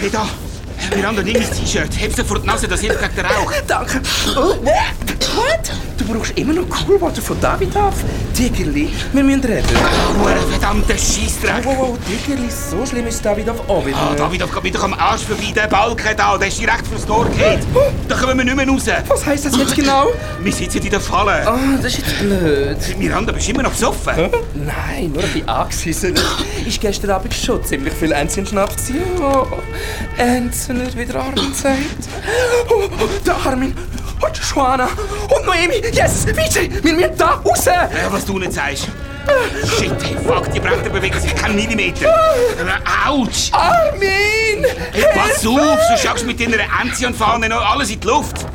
Hey, da. Miranda, nimm mein T-Shirt. Heb die Nase, das hilft gegen den Rauch. Danke. Oh, what? Du brauchst immer noch Coolwater von David auf. Tigerli, wir müssen reden. Oh, verdammter Scheissdreck. Wow, wow, Tigerli, so schlimm ist David auf auch wieder. Ah. David, geht wieder am Arsch vorbei. Der Balken da, der ist direkt fürs Tor geht. Da kommen wir nicht mehr raus. Was heisst das jetzt genau? Wir sitzen in der Falle. Ah, das ist jetzt blöd. Miranda, bist du immer noch besoffen? Nein, nur ein bisschen angeschissen. Ist gestern Abend schon ziemlich viel Enzchen Schnaps. Ja, Enzchen, wie der Armin sagt. Oh, oh, der Armin und Joanna und Noemi. Yes, Vijay, wir müssen da raus. Ja, was du nicht sagst. Shit, hey, fuck, die Bretter bewegen sich keinen Millimeter. Autsch! Armin! Hey, pass auf, sonst schaust mit deiner Enzian-Fahne noch alles in die Luft.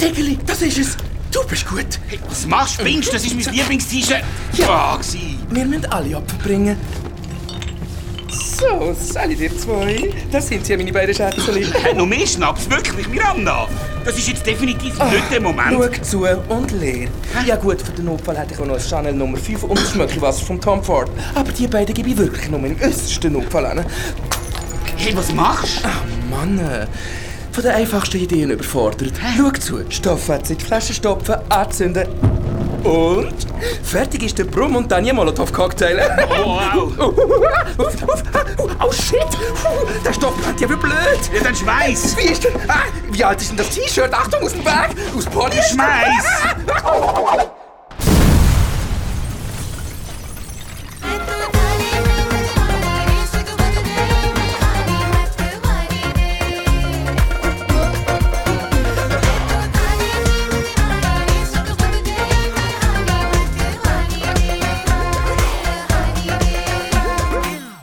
Diggerli, das ist es. Du bist gut. Hey, was machst du? Spinnst? Das ist mein Lieblings-T-Shirt. Ja, gsi. Wir müssen alle Opfer bringen. So, Sally, dir zwei. Das sind sie, meine beiden Schätzchen. Hey, noch mehr Schnaps, wirklich, Miranda. Das ist jetzt definitiv nicht der Moment. Schau zu und leer. Ja gut, für den Notfall hätte ich auch noch ein Chanel Nummer 5 und das Schmöckelwasser von Tom Ford. Aber die beiden gebe ich wirklich nur im äußersten Notfall an. Hey, was machst du? Ach Mann, äh, von den einfachsten Ideen überfordert. Schau zu, Stoffwetze in die Flasche stopfen, anzünden. Und fertig ist der Pro-Montagne Molotow-Cocktail. Oh, wow. Oh, oh, oh, oh, shit! Der Stoff brennt ja wie blöd! Ja, dann schmeiß. Wie ist denn... Ah, wie alt ist denn das T-Shirt? Achtung, aus dem Bag! Aus Polyester! Schmeiß.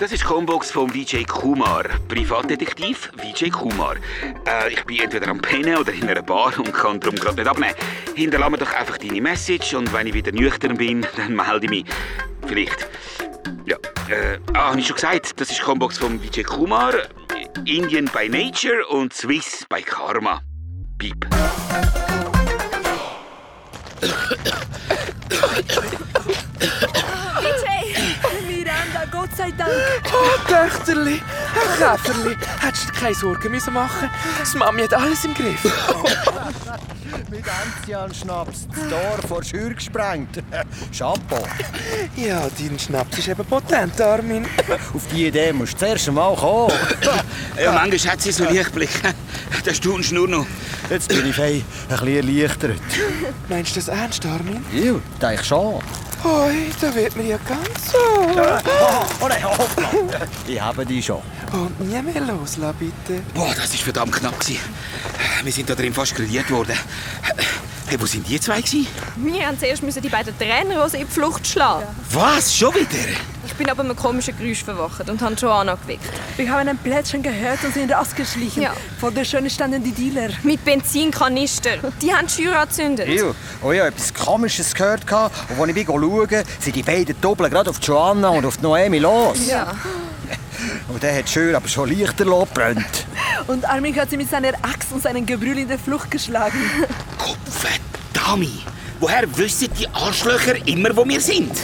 Das ist die Combox von Vijay Kumar. Privatdetektiv Vijay Kumar. Äh, ich bin entweder am Pennen oder in einer Bar und kann darum gerade nicht abnehmen. Hinterlass mir doch einfach deine Message und wenn ich wieder nüchtern bin, dann melde ich mich. Vielleicht. Ja, äh, ah, habe ich schon gesagt, das ist die Combox von Vijay Kumar. Indian by Nature und Swiss by Karma. Piep. Miranda, Gott sei Dank. Oh, Töchterli, Herr Käferli, hättest du dir keine Sorgen müssen machen Das Mami hat alles im Griff. Mit Enzian Schnaps das Tor vor Schür gesprengt. Chapeau. Ja, dein Schnaps ist eben potent, Armin. Auf die Idee musst du zuerst einmal kommen. Ja, manchmal hat sie so Lichtblick. Da staunst du nur noch. Jetzt bin ich ein bisschen erleichtert. Meinst du das ernst, Armin? Ja, denke schon. Da wird mir ja ganz so. Oh, oh hoppla. Ich habe die schon. Und nie mehr loslassen, bitte. Boah, das war verdammt knapp. gewesen. Wir sind da drin fast grilliert worden. Hey, wo sind die zwei? Gewesen? Wir haben zuerst müssen die beiden Trainerhosen in die Flucht schlagen. Was? Schon wieder? Ich bin aber mit einem komischen Geräusch verwacht und habe Joanna geweckt. Wir haben ein Plätschern gehört und sind rausgeschlichen. Ja. Vor der Schöne standen die Dealer. Mit Benzinkanister. Die haben die Schür angezündet. Ja, oh ja, etwas Komisches gehört. gehabt. Und als ich bin schauen, sind die beiden Doppeln gerade auf Joanna und auf Noemi los. Ja. Und der hat schön aber schon leichter gebrannt. Und Armin hat sie mit seiner Axt und seinem Gebrüll in der Flucht geschlagen. Kopfendami! Woher wissen die Arschlöcher immer, wo wir sind?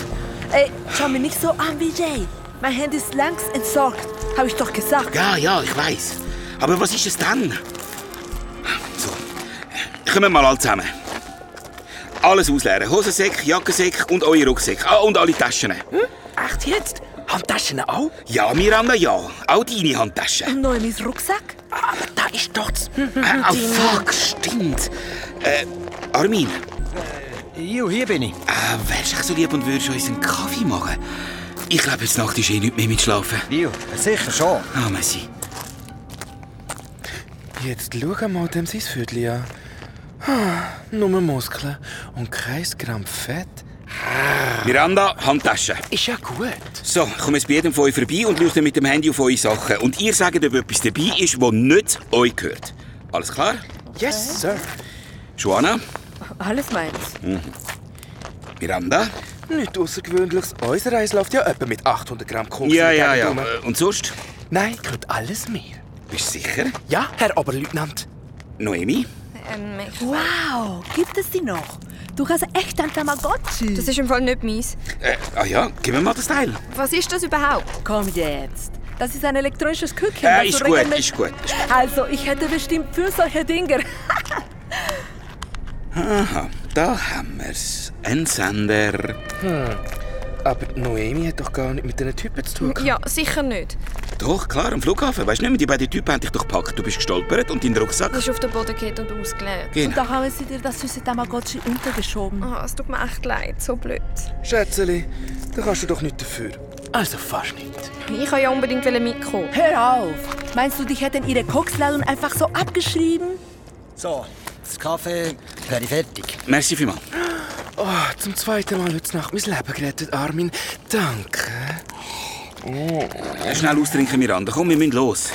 Ey, schau mich nicht so an, Vijay. Mein Handy ist längst entsorgt. Habe ich doch gesagt. Ja, ja, ich weiß. Aber was ist es dann? So, kommen wir mal alle zusammen. Alles ausleeren. Hosensäck, Jackensäck und eure Rucksäcke. Ah, und alle Taschen. Echt jetzt? Handtaschen auch? Ja, Miranda, ja. Auch deine Handtaschen. Und Noemis Rucksack? Aber da ist doch das... Äh, oh, fuck, stimmt. Äh, Armin, Jo, hier bin ich. äh, wärst du so lieb und würdest uns einen Kaffee machen? Ich glaube, jetzt Nacht ist eh nicht mehr mit Schlafen. Jo, sicher schon. Ah, merci. Jetzt schau mal dem sein Viertel an. Ah, Nur Muskeln und kein Gramm Fett. Miranda, Handtasche. Ist ja gut. So, ich komme jetzt bei jedem von euch vorbei und leuchte mit dem Handy auf eure Sachen. Und ihr sagt, ob etwas dabei ist, das nicht euch gehört. Alles klar? Yes, Sir. Joanna, Alles meins. Miranda? Nichts Außergewöhnliches. Unser Eis läuft ja etwa mit 800 Gramm Koks Ja, ja, ja. rum. Äh, Und sonst? Nein, gehört alles mir. Bist du sicher? Ja, Herr Oberleutnant. Noemi? Ähm, ich- Wow, gibt es die noch? Du hast echt ein Tamagotchi. das ist im Fall nicht meins. Äh, ah ja, gib mir mal das Teil. Was ist das überhaupt? Komm jetzt. Das ist ein elektronisches Küken. Äh, ist gut, ist gut. ist gut. Also, ich hätte bestimmt für solche Dinge. Aha, da haben wir's. Ein Sender. Aber Noemi hat doch gar nicht mit diesen Typen zu tun. Ja, sicher nicht. Doch, klar, am Flughafen. Weißt du nicht mehr, die beiden Typen haben dich doch gepackt. Du bist gestolpert und deinen Rucksack. Du bist auf den Boden gefallen und ausgeleert. Und Genau. da haben sie dir das süße Tamagotchi untergeschoben. Ah, es tut mir echt leid, so blöd. Schätzeli, da kannst du doch nicht dafür. Also fast nicht. Ich wollte ja unbedingt mitkommen. Hör auf! Meinst du, dich hätten ihre Koksladung einfach so abgeschrieben? So, das Kaffee wäre fertig. Merci vielmals. Oh, zum zweiten Mal heute Nacht mein Leben gerettet, Armin. Danke. Schnell austrinken, Miranda. Komm, wir müssen los.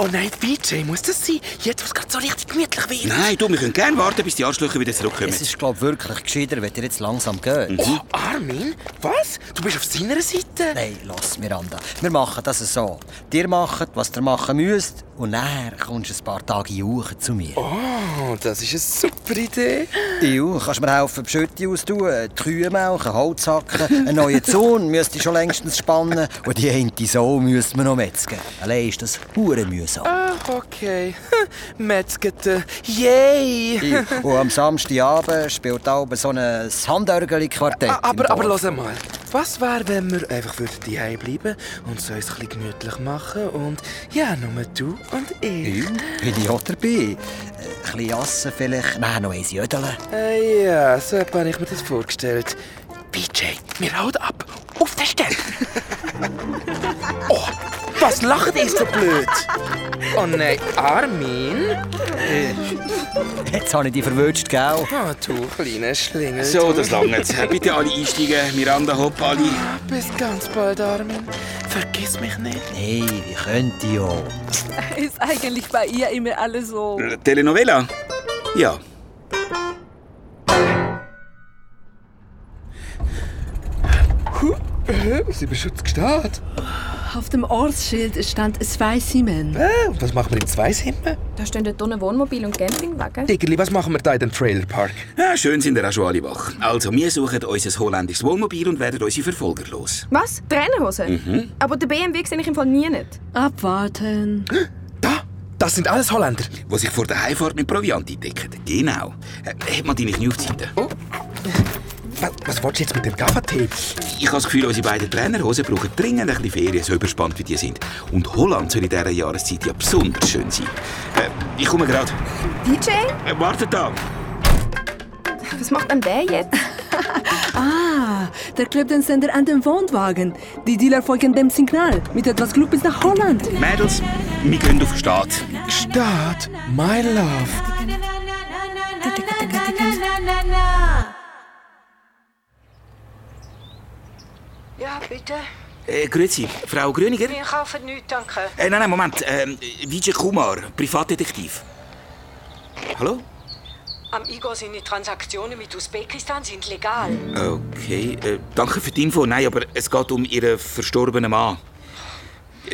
Oh nein, BJ, muss das sein? Jetzt, wo es gerade so richtig gemütlich wird. Nein, du, wir können gerne warten, bis die Arschlöcher wieder zurückkommen. Es ist, glaube ich, wirklich gescheiter, wenn ihr jetzt langsam geht. Oh, Armin? Was? Du bist auf seiner Seite? Nein, lass, Miranda. Wir machen das so. Ihr macht, was ihr machen müsst, und dann kommst du ein paar Tage jauchen zu mir. Oh, das ist eine super Idee. Du kannst mir helfen, die Schütte austun, die Kühe melken, Holz hacken, einen neuen Zaun müsst ihr schon längstens spannen und die eine Sau müsst man noch metzgen. Allein ist das hure mühsam. Ah, okay. Metzgete. Yay! Und am Samstagabend spielt auch so ein Handörgeli-Quartett. Ah, aber, aber lass mal. Was wäre, wenn wir einfach daheim bleiben und es uns ein gemütlich machen und ja, nur du und ich. Ja, bin ich auch dabei. Äh, Ein bisschen Jassen vielleicht, nein, noch eins Jödeln. Äh, ja, so habe ich mir das vorgestellt. BJ, wir hauen ab. Auf der Stelle. oh, was lacht ihr so blöd? Oh nein, Armin? Jetzt habe ich dich verwünscht, gell? Ah, du kleiner Schlingel. So, das langt. Bitte alle einsteigen. Miranda, hopp, alle. Bis ganz bald, Armin. Vergiss mich nicht. Nein, wie könnte ich auch? Ist eigentlich bei ihr immer alles so. Äh, Telenovela? Ja. Sie beschützt gestanden. Auf dem Ortsschild stand zwei Siemen. Äh, was machen wir in Zweisimmen? Da stehen dort unten Wohnmobil und Campingwagen. Diggerli, was machen wir da in dem Trailerpark? ja. Schön sind ihr auch schon alle wach. Also, wir suchen unser holländisches Wohnmobil und werden unsere Verfolger los. Was? Trainerhose? Aber den BMW sehe ich im Fall nie nicht. Abwarten. Da, das sind alles Holländer. Die sich vor der Heimfahrt mit Proviant eindecken. Genau. Äh, Hat man deine Knie-Aufzeiten? Was, was willst du jetzt mit dem Gaffertape? Ich habe das Gefühl, unsere beiden Trainerhosen brauchen dringend ein bisschen Ferien, so überspannt wie die sind. Und Holland soll in dieser Jahreszeit ja besonders schön sein. Äh, ich komme gerade. DJ? Äh, wartet da. Was macht denn der jetzt? Ah, der klebt den Sender an den Wohnwagen. Die Dealer folgen dem Signal. Mit etwas Glück bis nach Holland. Mädels, wir gehen auf den Start. Start, my love. Ja, bitte. Äh, grüezi, Frau Grüniger? Wir kaufen nichts, danke. Äh, nein, nein, Moment. Ähm, Vijay Kumar, Privatdetektiv. Hallo? Am Igor seine Transaktionen mit Usbekistan sind legal. Okay, äh, danke für die Info. Nein, aber es geht um Ihren verstorbenen Mann.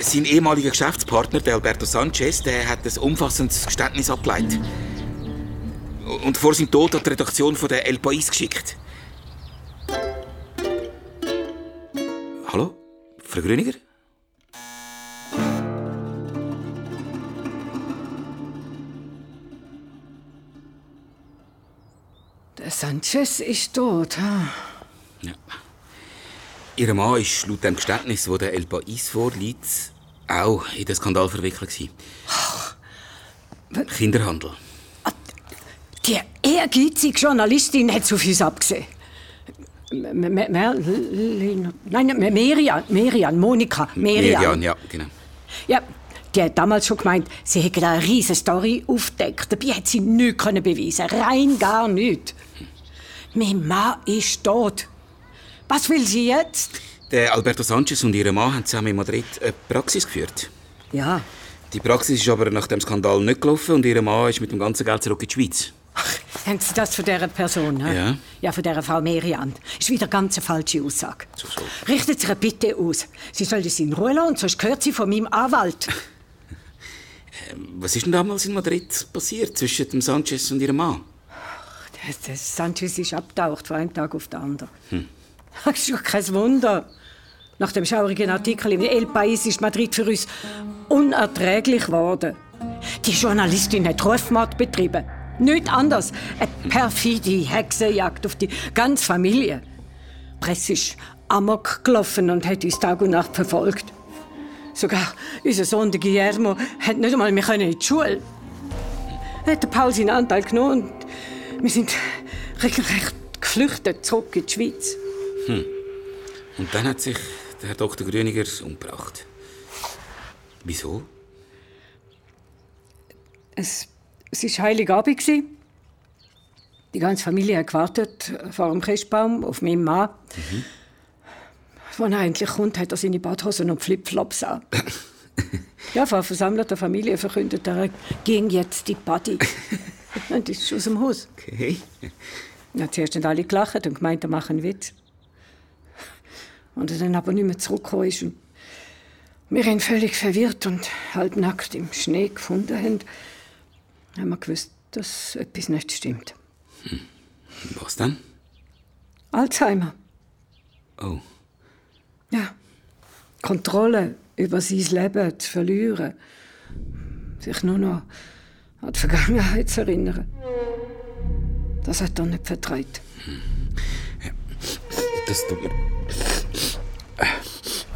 Sein ehemaliger Geschäftspartner, der Alberto Sanchez, der hat ein umfassendes Geständnis abgeleitet. Und vor seinem Tod hat die Redaktion von der El País geschickt. Hallo? Frau Grüniger? Der Sanchez ist tot. Ha? Ja. Ihr Mann ist laut dem Geständnis, das der El País vorliegt, auch in den Skandal verwickelt. gewesen. Kinderhandel. Die ehrgeizige Journalistin hat auf uns abgesehen. Merlin, nein, Merian, Merian, Monika, Merian. Merian, ja, genau. Ja, die hat damals schon gemeint, sie hätte eine riesige Story aufgedeckt. Dabei hat sie nichts können beweisen Rein gar nichts. Mein Mann ist tot. Was will sie jetzt? Der Alberto Sanchez und ihr Mann haben zusammen in Madrid eine Praxis geführt. Ja, Die Praxis ist aber nach dem Skandal nicht gelaufen und ihr Mann ist mit dem ganzen Geld zurück in die Schweiz. Haben Sie das von dieser Person? hä? Ja. Ja, von dieser Frau Merian. Ist wieder ganz eine falsche Aussage. So, so. Richtet Sie ihr bitte aus. Sie soll das in Ruhe lassen, sonst gehört sie von meinem Anwalt. Was ist denn damals in Madrid passiert zwischen dem Sanchez und ihrem Mann? Der, der Sanchez ist abgetaucht von einem Tag auf den anderen. Das ist doch kein Wunder. Nach dem schaurigen Artikel im El País ist Madrid für uns unerträglich geworden. Die Journalistin hat Rufmord betrieben. Nicht anders. Eine perfide Hexenjagd auf die ganze Familie. Die Presse ist amok gelaufen und hat uns Tag und Nacht verfolgt. Sogar unser Sohn der Guillermo hat nicht einmal mehr in die Schule. Er hat Paul seinen Anteil genommen und wir sind regelrecht geflüchtet zurück in die Schweiz. Und dann hat sich der Herr Dr. Grüniger umgebracht. Wieso? Es, es war Heiligabend. Die ganze Familie hat gewartet vor dem Christbaum auf meinen Mann. Als er endlich kommt, hat er seine Badhosen und Flipflops an. ja, vor versammelter Familie verkündet er, er ging jetzt die Party. und ist aus dem Haus. Okay. Ja, zuerst haben alle gelacht und gemeint, er mache einen Witz. Und er dann aber nicht mehr zurückgekommen ist und wir ihn völlig verwirrt und halbnackt im Schnee gefunden haben, haben wir gewusst, dass etwas nicht stimmt. Was dann? Alzheimer. Oh. Ja. Kontrolle über sein Leben zu verlieren. Sich nur noch an die Vergangenheit zu erinnern. Das hat er nicht vertraut. Das tut mir.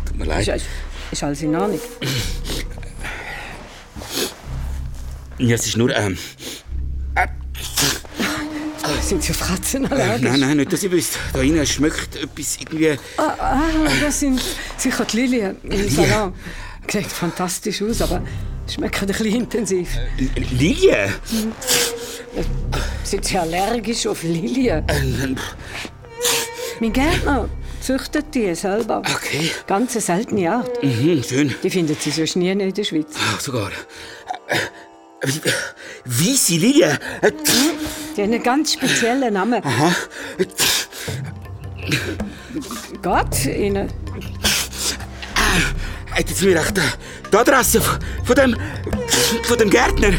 Tut mir leid. Ist, ist alles in Ordnung. Ja, es ist nur. Ähm, Sind Sie auf Katzen äh, allergisch? nein, nein, nicht, dass ihr wisst. Da innen schmeckt etwas irgendwie. Ah, das sind sicher die Lilien im Salon. Sieht fantastisch aus, aber schmeckt ein bisschen intensiv. L- Lilie? Sind Sie allergisch auf Lilien? Äh, Mein Gärtner züchtet die selber. Okay. Ganz seltene Art. Mhm, schön. Die findet sie sonst nie in der Schweiz. Ach, sogar. Wie-? Äh, Die haben einen ganz speziellen Namen. Aha. Gott, Ihnen. Hätten Sie mir echt äh, die Adresse von, dem. von dem Gärtner?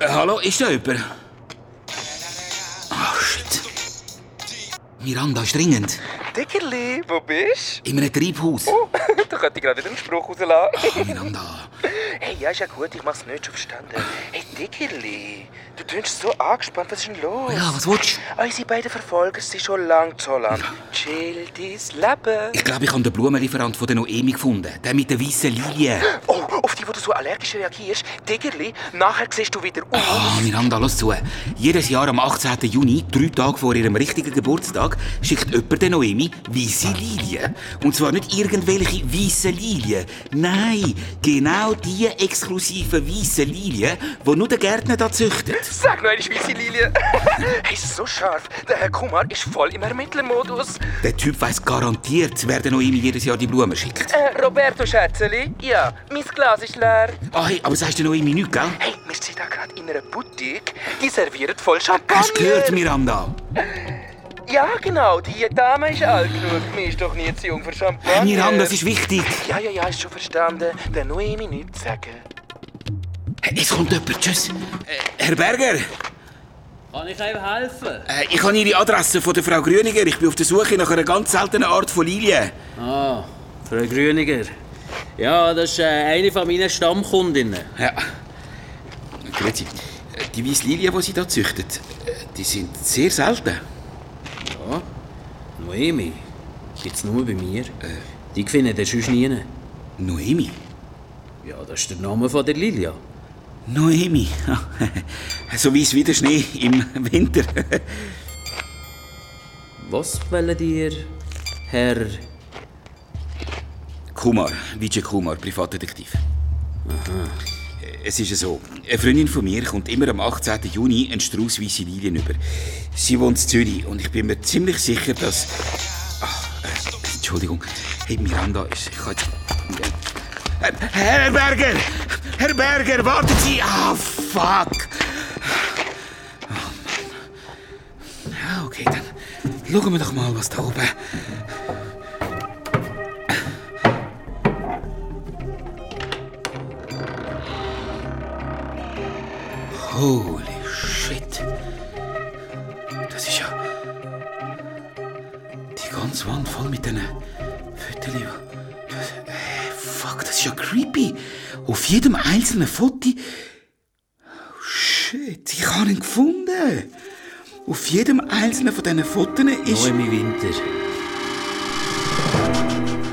Hallo, ist da jemand? Miranda dringend. Dickerli, wo bist In einem Treibhaus. du? da könnte ich gerade wieder einen Spruch rauslassen. Ah, Miranda. Hey, ja, ist ja gut, ich mach's nicht schon verstanden. Hey, Dickerli, du tönst so angespannt, was ist denn los? Ja, was willst du? Unsere beiden Verfolger sind schon lang zu Holland. Chill dein Leben. Ich glaube, ich habe den Blumenlieferant von der Noemi gefunden. Der mit der weißen Lilie. Oh, auf die, wo du so allergisch reagierst. Diggerli, nachher siehst du wieder aus. Ah, Miranda, lass zu. Jedes Jahr am 18. Juni, drei Tage vor ihrem richtigen Geburtstag, schickt jemand der Noemi weiße Lilien. Und zwar nicht irgendwelche weißen Lilien. Nein, genau die exklusiven weißen Lilien, die nur der Gärtner da züchtet. Sag noch eine weiße Lilie. hey, so scharf. Der Herr Kumar ist voll im Ermittlermodus. Der Typ weiß garantiert, wer der Noemi jedes Jahr die Blumen schickt. Äh, Roberto Schätzeli? Ja, mein Glas ist leer. Ah, hey, aber sagst du Noemi nichts, gell? Hey, wir sind da gerade in einer Boutique. Die serviert voll Champagner. Hast du gehört, Miranda? Ja, genau. Die Dame ist alt genug. Mir ist doch nie zu jung für Champagner. Miranda, das ist wichtig. Ja, ja, ja, ist schon verstanden. Der Noemi nichts sagen. Es kommt jemand, tschüss. Äh, Herr Berger, Kann ich einem helfen? äh, ich habe Ihre Adresse von der Frau Grüniger. Ich bin auf der Suche nach einer ganz seltenen Art von Lilie. Ah, Frau Grüniger. Ja, das ist äh, eine von meinen Stammkundinnen. Ja. Grüezi. Äh, Die weiße Lilie, die Sie hier züchtet, äh, die sind sehr selten. Noemi. Gibt's nur bei mir. Die findet ihr sonst nie. Noemi? Ja, das ist der Name von der Lilia. Noemi. so weiß wie der Schnee im Winter. Was wollen ihr, Herr... Kumar, Vijay Kumar, Privatdetektiv. Es ist so, eine Freundin von mir kommt immer am 18. Juni einen Strauß weiße Lilien über. Sie wohnt in Zürich und ich bin mir ziemlich sicher, dass... Ach, äh, Entschuldigung. Hey, Miranda, ich, kann jetzt... Äh, Herr Berger! Herr Berger, warten Sie! Ah, fuck! Oh, Mann. Ja, okay, dann schauen wir doch mal, was da oben... Holy shit. Das ist ja... Die ganze Wand voll mit diesen Fotos. Äh, fuck, das ist ja creepy. Auf jedem einzelnen Foto... Oh shit, ich habe ihn gefunden. Auf jedem einzelnen von diesen Fotos ist... Noemi Winter.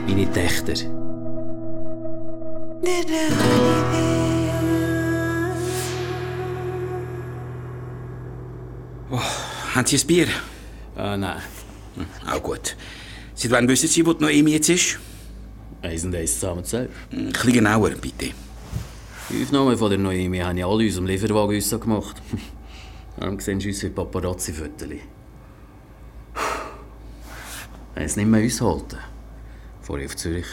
Meine Töchter. Haben Sie ein Bier? Ah, nein. Auch gut. Seit wann wissen Sie, wo die Noemi jetzt ist? Eins und eins zusammen zählt. Ein bisschen genauer, bitte. Die Aufnahmen von der Noemi haben ja alle in unserem Lieferwagen uns so gemacht. Darum sehen sie uns wie Paparazzi-Fotos. Wenn es nicht mehr uns halten. Fahre ich auf Zürich.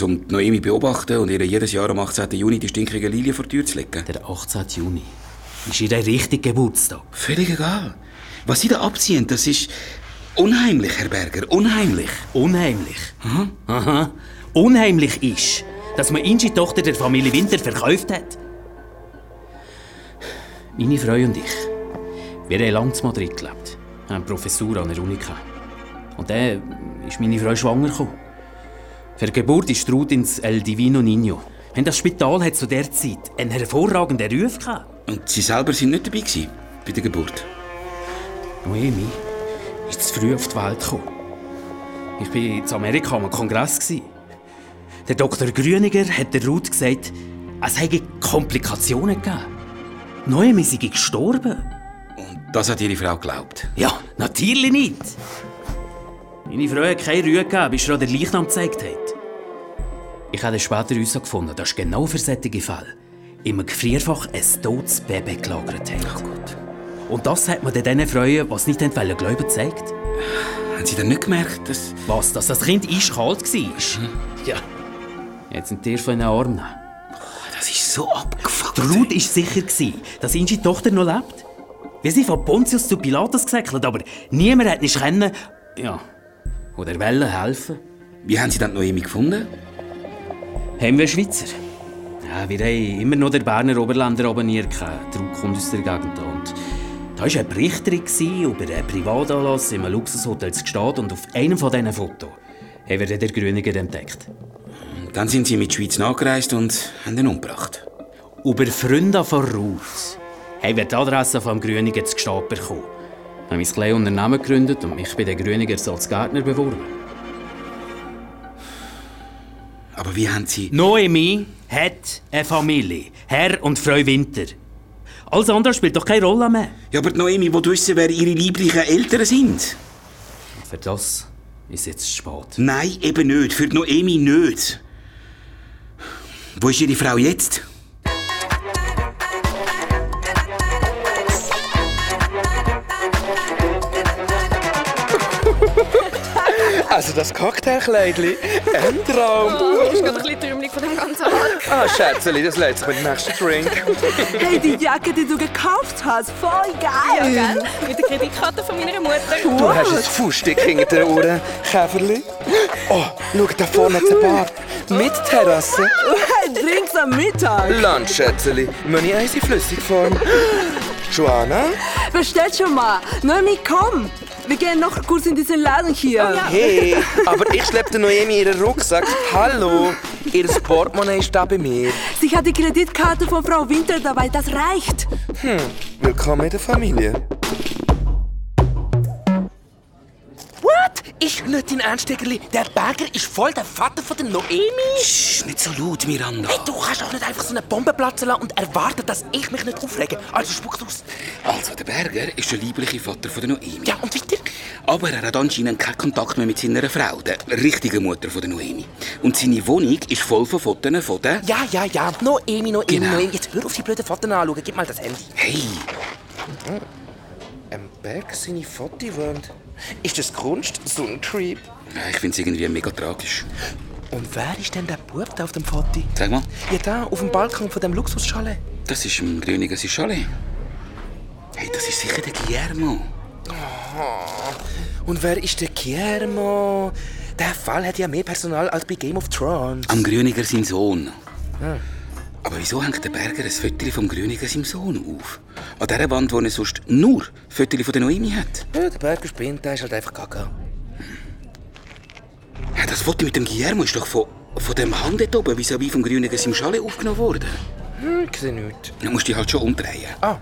Um die Noemi beobachten und ihr jedes Jahr am 18. Juni die stinkige Lilie vor die Tür zu legen. Der 18. Juni. Ist ihr richtiger Geburtstag? Völlig egal. Was Sie da abziehen, das ist unheimlich, Herr Berger. Unheimlich. Unheimlich. Aha. Unheimlich ist, dass man Ingi Tochter der Familie Winter verkauft hat. Meine Frau und ich, wir haben lange in Madrid gelebt, haben eine Professur an der Uni gehabt. Und dann ist meine Frau schwanger gekommen. Für die Geburt ist Ruth ins El Divino Niño. Und das Spital hat zu der Zeit einen hervorragenden Ruf gehabt. Und Sie selber sind nicht dabei gewesen, bei der Geburt? Noemi ist zu früh auf die Welt gekommen. Ich war in Amerika am Kongress. Der Dr. Grüniger hat der Ruth gesagt, es hätte Komplikationen gegeben. Noemi sei gestorben. Das hat Ihre Frau geglaubt. Ja, natürlich nicht. Meine Frau hat keine Ruhe gegeben, bis sie den Leichnam gezeigt hat. Ich habe später herausgefunden, dass genau für solche Fälle im Gefrierfach ein totes Baby gelagert hat. Und das hat man dann den Frauen, die es nicht wollen, glauben, gezeigt. Haben Sie dann nicht gemerkt, dass... Was, dass das Kind eiskalt war? Ja. Jetzt sind die von den Armen. Das ist so abgefuckt. Der Ruth war sicher, dass Ingi Tochter noch lebt. Wir sind von Pontius zu Pilatus gesäckelt, aber niemand hat nicht können... Ja. Oder wollen helfen. Wie haben Sie dann die Noemi gefunden? Haben wir Schweizer? Ja, wir haben immer noch den Berner Oberländer abonniert. Der Ruth kommt aus der Gegend. Und da war eine Berichterin über einen Privatanlass in einem Luxushotel zu Gstaad und auf einem von diesen Fotos haben wir den Grüniger entdeckt. Dann sind Sie mit der Schweiz nachgereist und haben ihn umgebracht. Über Freunde von Ruth haben wir die Adresse vom Grüniger zu Gstaad bekommen. Wir haben ein kleines Unternehmen gegründet und mich bei den Grüniger als Gärtner beworben. Aber wie haben Sie... Noemi hat eine Familie. Herr und Frau Winter. Alles andere spielt doch keine Rolle mehr. Ja, aber die Noemi will wissen, wer Ihre lieblichen Eltern sind. Für das ist jetzt zu spät. Nein, eben nicht. Für die Noemi nicht. Wo ist Ihre Frau jetzt? Also das Cocktailkleidli, ein Traum. Oh, ist gerade ein bisschen trümmelig von dem ganzen Arg. Ah, Schätzeli, das lädt sich mit dem nächsten Drink. Hey, die Jacke, die du gekauft hast, voll geil! Ja, gell? Mit der Kreditkarte von meiner Mutter. Du hast ein Fußstück hinter den Ohren, Käferli. Oh, schau, da vorne hat eine Bar. Mit Terrasse. Hey, Drinks am Mittag! Lunch, Schätzeli. Moni Eis in Flüssigform. Joanna? Bestellt schon mal! Noemi, komm! Wir gehen noch kurz in diesen Laden hier. Hey, aber ich schleppte Noemi ihren Rucksack. Hallo, ihr Portemonnaie ist da bei mir. Sie hat die Kreditkarte von Frau Winter dabei, das reicht. Willkommen in der Familie. Ist nicht dein Ernst, Diggerli? Der Berger ist voll der Vater von der Noemi? Psst, nicht so laut, Miranda. Hey, du kannst doch nicht einfach so eine Bombe platzen lassen und erwarten, dass ich mich nicht aufrege. Also spuck's aus. Also, der Berger ist der liebliche Vater von der Noemi. Ja, und weiter? Aber er hat anscheinend keinen Kontakt mehr mit seiner Frau, der richtigen Mutter von der Noemi. Und seine Wohnung ist voll von Fotos von der... Ja, ja, ja. Noemi, Noemi, Genau. Noemi. Jetzt hör auf die blöden Fotos anschauen. Gib mal das Handy. Hey, Ein Berg seine Fotowand. Ist das Kunst? So ein Creep. ja, ich finde es irgendwie mega tragisch. Und wer ist denn der Bub da auf dem Foto? Sag mal, Ja, da, auf dem Balkon von dem Luxuschalet. das ist im Grüniger Chalet. Hey, das ist sicher der Guillermo. Und wer ist der Guillermo? Der Fall hat ja mehr Personal als bei Game of Thrones. Am Grüniger sein Sohn. Aber wieso hängt der Berger ein Foto vom Grünigen seinem Sohn auf? An dieser Wand, wo er sonst nur Fotos von der Noemi hat. Ja, der Berger spinnt, der ist halt einfach gaga. Ja, das Foto mit dem Guillermo ist doch von, von dem Hang dort oben vis-à-vis vom Grünigen seinem Schale aufgenommen worden. Hm, ich sehe nichts. Dann musst du dich halt schon umdrehen. Ah.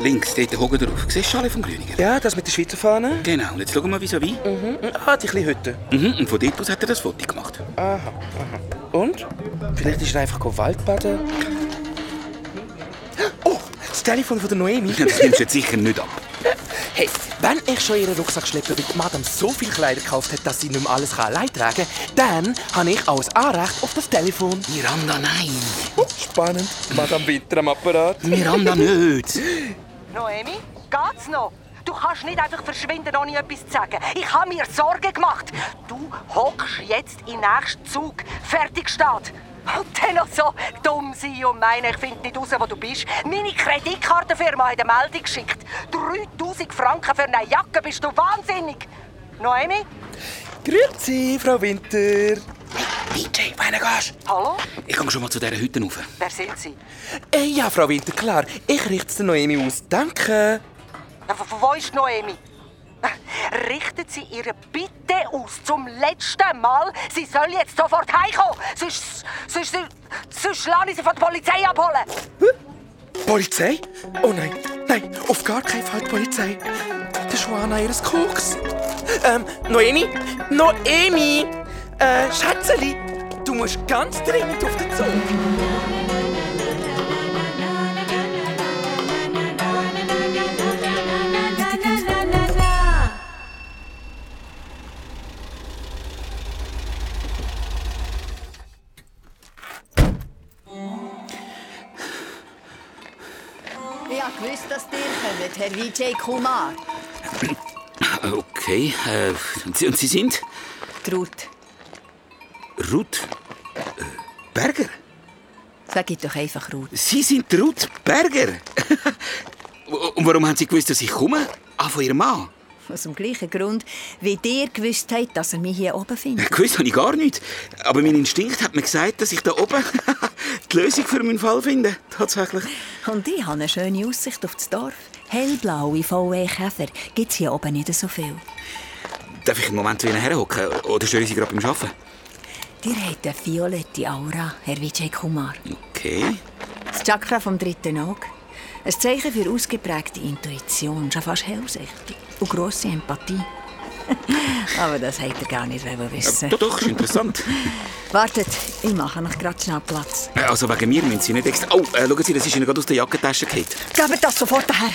Links, dort hocken drauf. Siehst du Schale vom Grüniger? Ja, das mit der Schweizer Fahne. Genau, und jetzt schauen wir mal vis-à-vis. Mhm. Ah, die kleine Hütte. Mhm, und von dort aus hat er das Foto gemacht. Aha, aha. Und? Vielleicht ist er einfach Waldbaden. Oh, das Telefon von der Noemi. Das nimmst du jetzt sicher nicht ab. Hey, wenn ich schon ihren Rucksack schleppe, weil die Madame so viel Kleider gekauft hat, dass sie nicht mehr alles allein tragen kann, dann habe ich auch ein Anrecht auf das Telefon. Miranda, nein. Oh, spannend. Madame Winter am Apparat. Miranda nicht. Noemi, geht's noch? Du kannst nicht einfach verschwinden, ohne etwas zu sagen. Ich habe mir Sorgen gemacht. Du hockst jetzt im nächsten Zug. Fertig steht. Und dann noch so dumm sein und meinen, ich finde nicht raus, wo du bist. Meine Kreditkartenfirma hat eine Meldung geschickt. 3000 Franken für eine Jacke, bist du wahnsinnig? Noemi? Grüezi, Frau Winter. DJ, wohin gehst Hallo? Ich gehe schon mal zu dieser Hütte rauf. Wer sind Sie? Äh, ja, Frau Winter, klar. Ich richte es Noemi aus. Danke. Äh, wo- ist Noemi? Richten Sie ihre Bitte aus zum letzten Mal. Sie soll jetzt sofort heimkommen. Sonst, sonst, sonst lasse ich sie von der Polizei abholen. Polizei? Oh nein, nein, auf gar keinen Fall die Polizei. Der Schwana ihres Koks. Ähm, Noemi? Noemi! Äh, Schätzeli, du musst ganz dringend auf den Zug. Vijay Kumar. Okay, äh, und Sie, und Sie sind? Traut, Ruth äh, Berger? sag ich doch einfach Ruth. Sie sind Ruth Berger? und warum haben Sie gewusst, dass ich komme? Ah, von Ihrem Mann? Aus dem gleichen Grund, wie ihr gewusst habt, dass er mich hier oben findet. Gewusst habe ich gar nicht. Aber mein Instinkt hat mir gesagt, dass ich da oben die Lösung für meinen Fall finde. Tatsächlich. Und ich habe eine schöne Aussicht auf das Dorf. Hellblaue VW-Käfer gibt es hier oben nicht so viel. Darf ich einen Moment zu Ihnen herhocken? Oder störe ich Sie gerade beim Arbeiten? Ihr habt eine violette Aura, Herr Vijay Kumar. Okay. Das Chakra vom dritten Auge. Ein Zeichen für ausgeprägte Intuition, schon fast hellsichtig. Und grosse Empathie. Aber das habt ihr gar nicht wissen. Doch, doch, ist interessant. Wartet, ich mache noch gerade schnell Platz. Äh, Also wegen mir müssen Sie nicht extra... Oh, äh, schauen Sie, das ist Ihnen gerade aus der Jackentasche gefallen. Gebt das sofort her.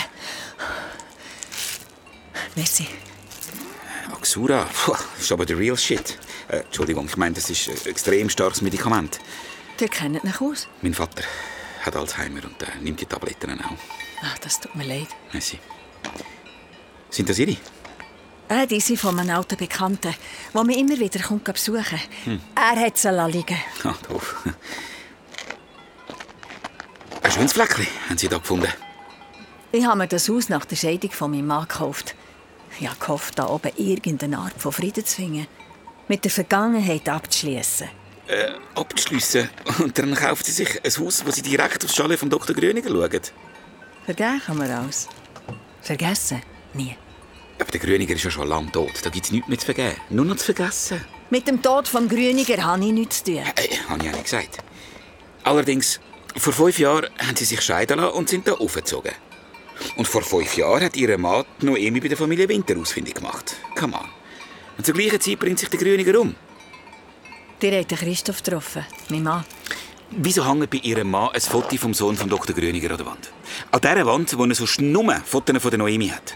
Merci. Axura, puh, das ist aber der real shit. Äh, Entschuldigung, ich meine, das ist ein extrem starkes Medikament. Ihr kennt mich aus. Mein Vater hat Alzheimer und äh, nimmt die Tabletten auch. Ach, das tut mir leid. Merci. Sind das Ihre? Äh, die sind von einem alten Bekannten, der mich immer wieder kommt besuchen Hm. Er hat sie liegen Ah, doof. Ein schönes Fleckchen haben Sie da gefunden. Ich habe mir das Haus nach der Scheidung von meinem Mann gekauft. Ich habe gehofft, da oben irgendeine Art von Frieden zu finden. Mit der Vergangenheit abzuschließen. Äh, abzuschliessen. Und dann kauft Sie sich ein Haus, wo Sie direkt aufs Chalet von Dr. Gröniger schauen. Vergehen kann man alles. Vergessen? Nie. Aber der Gröniger ist ja schon lange tot. Da gibt es nichts mehr zu vergeben. Nur noch zu vergessen. Mit dem Tod vom Grüniger habe ich nichts zu tun. Äh, habe ich auch nicht gesagt. Allerdings, vor fünf Jahren haben sie sich scheiden lassen und sind da aufgezogen. Und vor fünf Jahren hat ihre Mann die Noemi bei der Familie Winter ausfindig gemacht. Come on. Und zur gleichen Zeit bringt sich der Grüniger um. Habt den Christoph getroffen, mein Mann. Wieso hängt bei ihrem Mann ein Foto vom Sohn von Dr. Grüniger an der Wand? An dieser Wand, wo er sonst nur Fotos von der Noemi hat.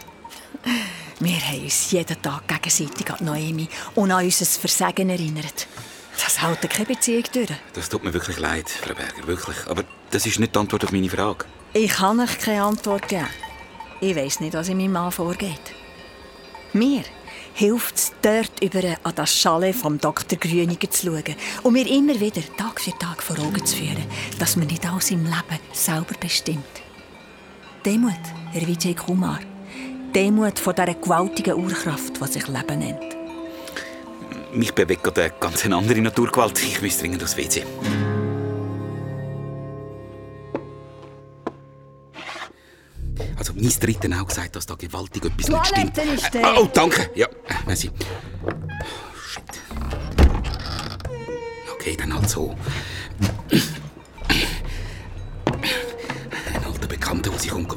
Wir haben uns jeden Tag gegenseitig an Noemi und an unser Versagen erinnert. Das hält keine Beziehung durch. Das tut mir wirklich leid, Frau Berger, wirklich. Aber das ist nicht die Antwort auf meine Frage. Ich kann euch keine Antwort geben. Ich weiß nicht, was in meinem Mann vorgeht. Mir hilft es, dort über an das Chalet vom Dr. Grüniger zu schauen und mir immer wieder Tag für Tag vor Augen zu führen, dass man nicht alles im Leben selber bestimmt. Demut, Herr Vijay Kumar. Demut vor dieser gewaltigen Urkraft, die sich Leben nennt. Mich bewegt gerade eine ganz andere Naturgewalt. Ich muss dringend aufs WC. Also, mein Dritten auch gesagt, dass da gewaltig etwas nicht stimmt. Ist äh, der. oh, danke. Ja, äh, merci. Shit. Okay, dann halt so.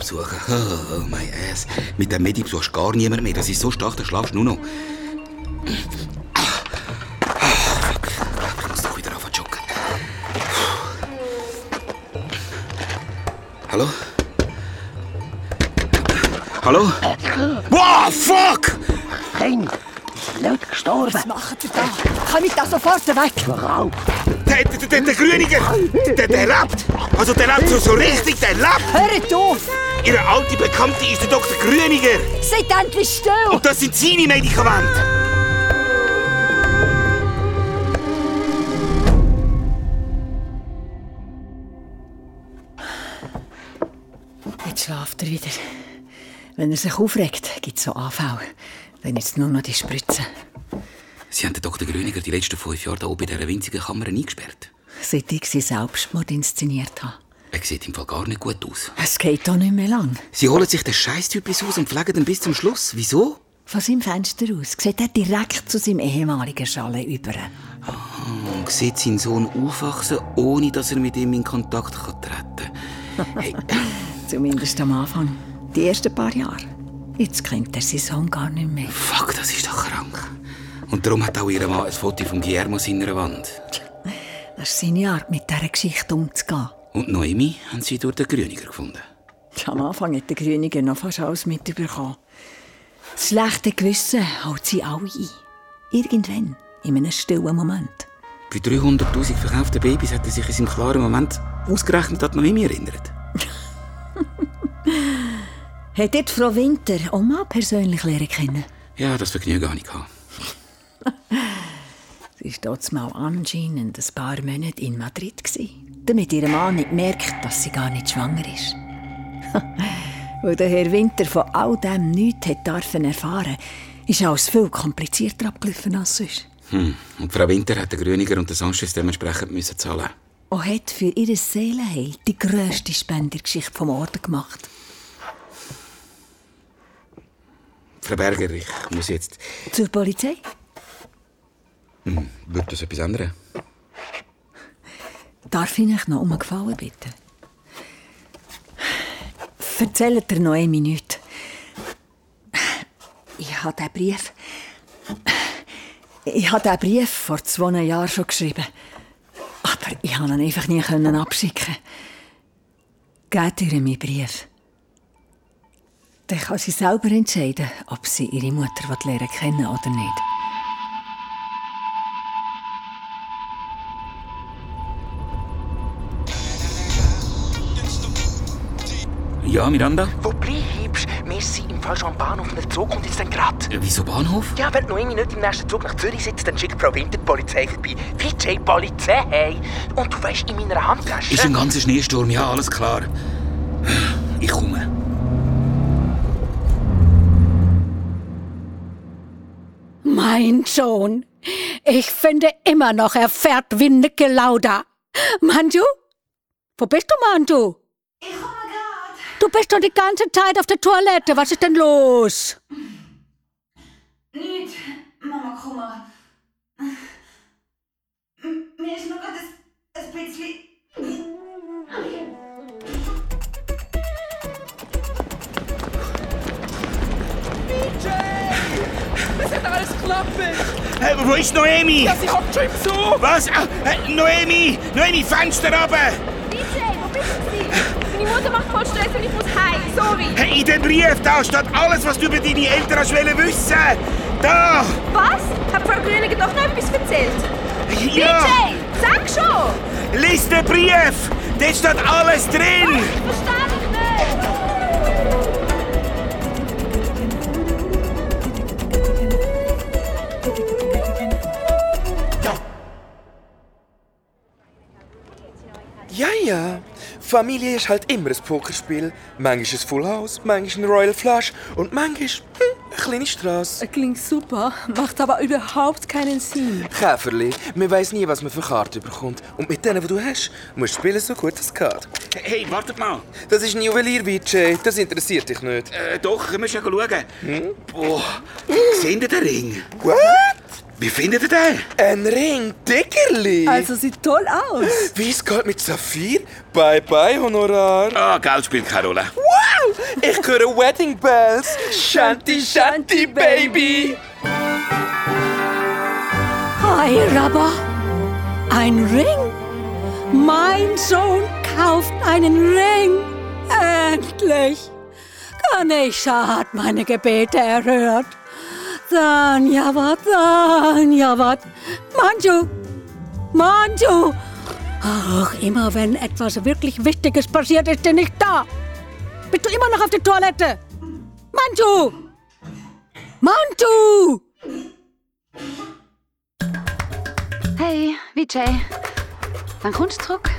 Besuchen. Oh, my ass. Mit dem Medi besuchst gar niemand mehr. Das ist so stark, da schlafst du nur noch. Ich muss doch wieder anfangen zu joggen. Hallo? Hallo? Wow, fuck! Kind, nicht gestorben. Was macht ihr da? Komm ich da sofort weg? Warum? Der, der, der, der Grüniger, der, der lebt. Also der lebt so, so richtig, der lebt. Hört auf! Ihre alte Bekannte ist der Dr. Grüniger. Seid endlich still! Und das sind seine Medikamente. Jetzt schlaft er wieder. Wenn er sich aufregt, gibt es so Anfälle. Dann ist nur noch die Spritze. Sie haben den Dr. Grüniger die letzten fünf Jahre hier oben in dieser winzigen Kammer eingesperrt. Seit ich sie Selbstmord inszeniert habe. Er sieht im Fall gar nicht gut aus. Es geht doch nicht mehr lang. Sie holen sich den Scheißtyp aus und pflegen ihn bis zum Schluss. Wieso? Von seinem Fenster aus sieht er direkt zu seinem ehemaligen Schale über. Und sieht seinen Sohn aufwachsen, ohne dass er mit ihm in Kontakt kann treten kann. Hey, Zumindest am Anfang. Die ersten paar Jahre. Jetzt kennt er seinen Sohn gar nicht mehr. fuck, das ist doch krank. Und darum hat auch ihr Mann ein Foto von Guillermo in ihrer Wand. Das ist seine Art, mit dieser Geschichte umzugehen. Und Noemi haben sie durch den Grüniger gefunden. Am Anfang hat der Grüniger noch fast alles mitbekommen. Das schlechte Gewissen holt sie alle ein. Irgendwann, in einem stillen Moment. Bei 300'000 verkauften Babys hat er sich in seinem klaren Moment ausgerechnet an Noemi erinnert. Hat dort Frau Winter Oma persönlich lernen kennen? Ja, das Vergnügen habe ich gehabt. Sie war dort mal anscheinend ein paar Monate in Madrid, damit ihr Mann nicht merkt, dass sie gar nicht schwanger ist. Weil der Herr Winter von all dem nichts hat dürfen erfahren ist alles viel komplizierter abgelaufen als sonst. Hm. Und Frau Winter hat den Grüniger und den Sanchez dementsprechend müssen zahlen. Und hat für ihr Seelenheil die grösste Spendergeschichte vom Orden gemacht. Frau Berger, ich muss jetzt... Zur Polizei? Hm, wird das etwas ändern? Darf ich euch noch um einen Gefallen bitten? Erzählt ihr Noemi nichts. Ich habe diesen Brief... Ich habe diesen Brief vor zwei Jahren schon geschrieben. Aber ich konnte ihn einfach nie abschicken. Gebt ihr meinen Brief. Dann kann sie selber entscheiden, ob sie ihre Mutter lernen kennen oder nicht. Ja, Miranda? Wo bleibst Wir sind im Fall schon am Bahnhof und der Zug kommt jetzt dann grad. Äh, Wieso Bahnhof? Ja, wenn Noemi nicht im nächsten Zug nach Zürich sitzt, dann schickt Frau Winter die Polizei vorbei. VJ Polizei, hey! Und du weißt, in meiner Handtasche... Ist ein ganzer Schneesturm, ja, alles klar. Ich komme. Mein Sohn, ich finde immer noch, er fährt wie Niki Lauda. Manju? Wo bist du, Manju? Ich. Du bist doch die ganze Zeit auf der Toilette. Was ist denn los? Nicht, Mama Kummer. Mir ist nur gerade ein, bisschen. Es hat alles geklappt! Hey, wo ist Noemi? Ja, sie hockt schon im! Was? Äh, Noemi! Noemi, Fenster runter! DJ? Meine Mutter macht voll Stress und ich muss heim. Sorry. Hey, in dem Brief da steht alles, was du über deine Eltern hast wollen wissen. Da! Was? Hat Frau Grüniger doch noch etwas erzählt? Ja! DJ, sag schon! Lies den Brief! Dort steht alles drin! Ich verstehe dich nicht. Jai, Ja, Familie ist halt immer ein Pokerspiel. Manchmal ein Full House, manchmal ein Royal Flush und manchmal hm, eine kleine Straße. Klingt super, macht aber überhaupt keinen Sinn. Käferli, man weiß nie, was man für Karten bekommt. Und mit denen, die du hast, musst du spielen so gut es geht. Hey, wartet mal. Das ist ein Juwelier, Vijay. Das interessiert dich nicht. Äh, doch, wir müssen schauen. Hm? Boah, seht ihr den Ring? What? Wie findet ihr den? Ein Ring, Dickerli. Also sieht toll aus. Wie es geht mit Saphir? Bye bye, Honorar. Ah, Geld spielt keine Rolle. Wow! Ich höre Wedding Bells. Shanty, Shanty, Baby. Hi, Rabba. Ein Ring? Mein Sohn kauft einen Ring. Endlich. Ganesha hat meine Gebete erhört. Danyavat, Danyavat. Manju, Manju. Ach, immer wenn etwas wirklich Wichtiges passiert, ist er nicht da. Bist du immer noch auf der Toilette? Manju! Manju! Hey, Vijay. Wann kommst du zurück?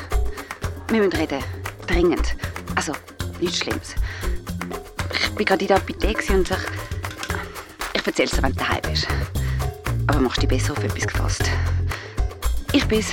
Wir müssen reden. Dringend. Also, nichts Schlimmes. Ich bin gerade in der Apotheke und. Ich erzähl's dir, wenn du daheim bist. Aber machst dich besser auf etwas gefasst. Ich bin's.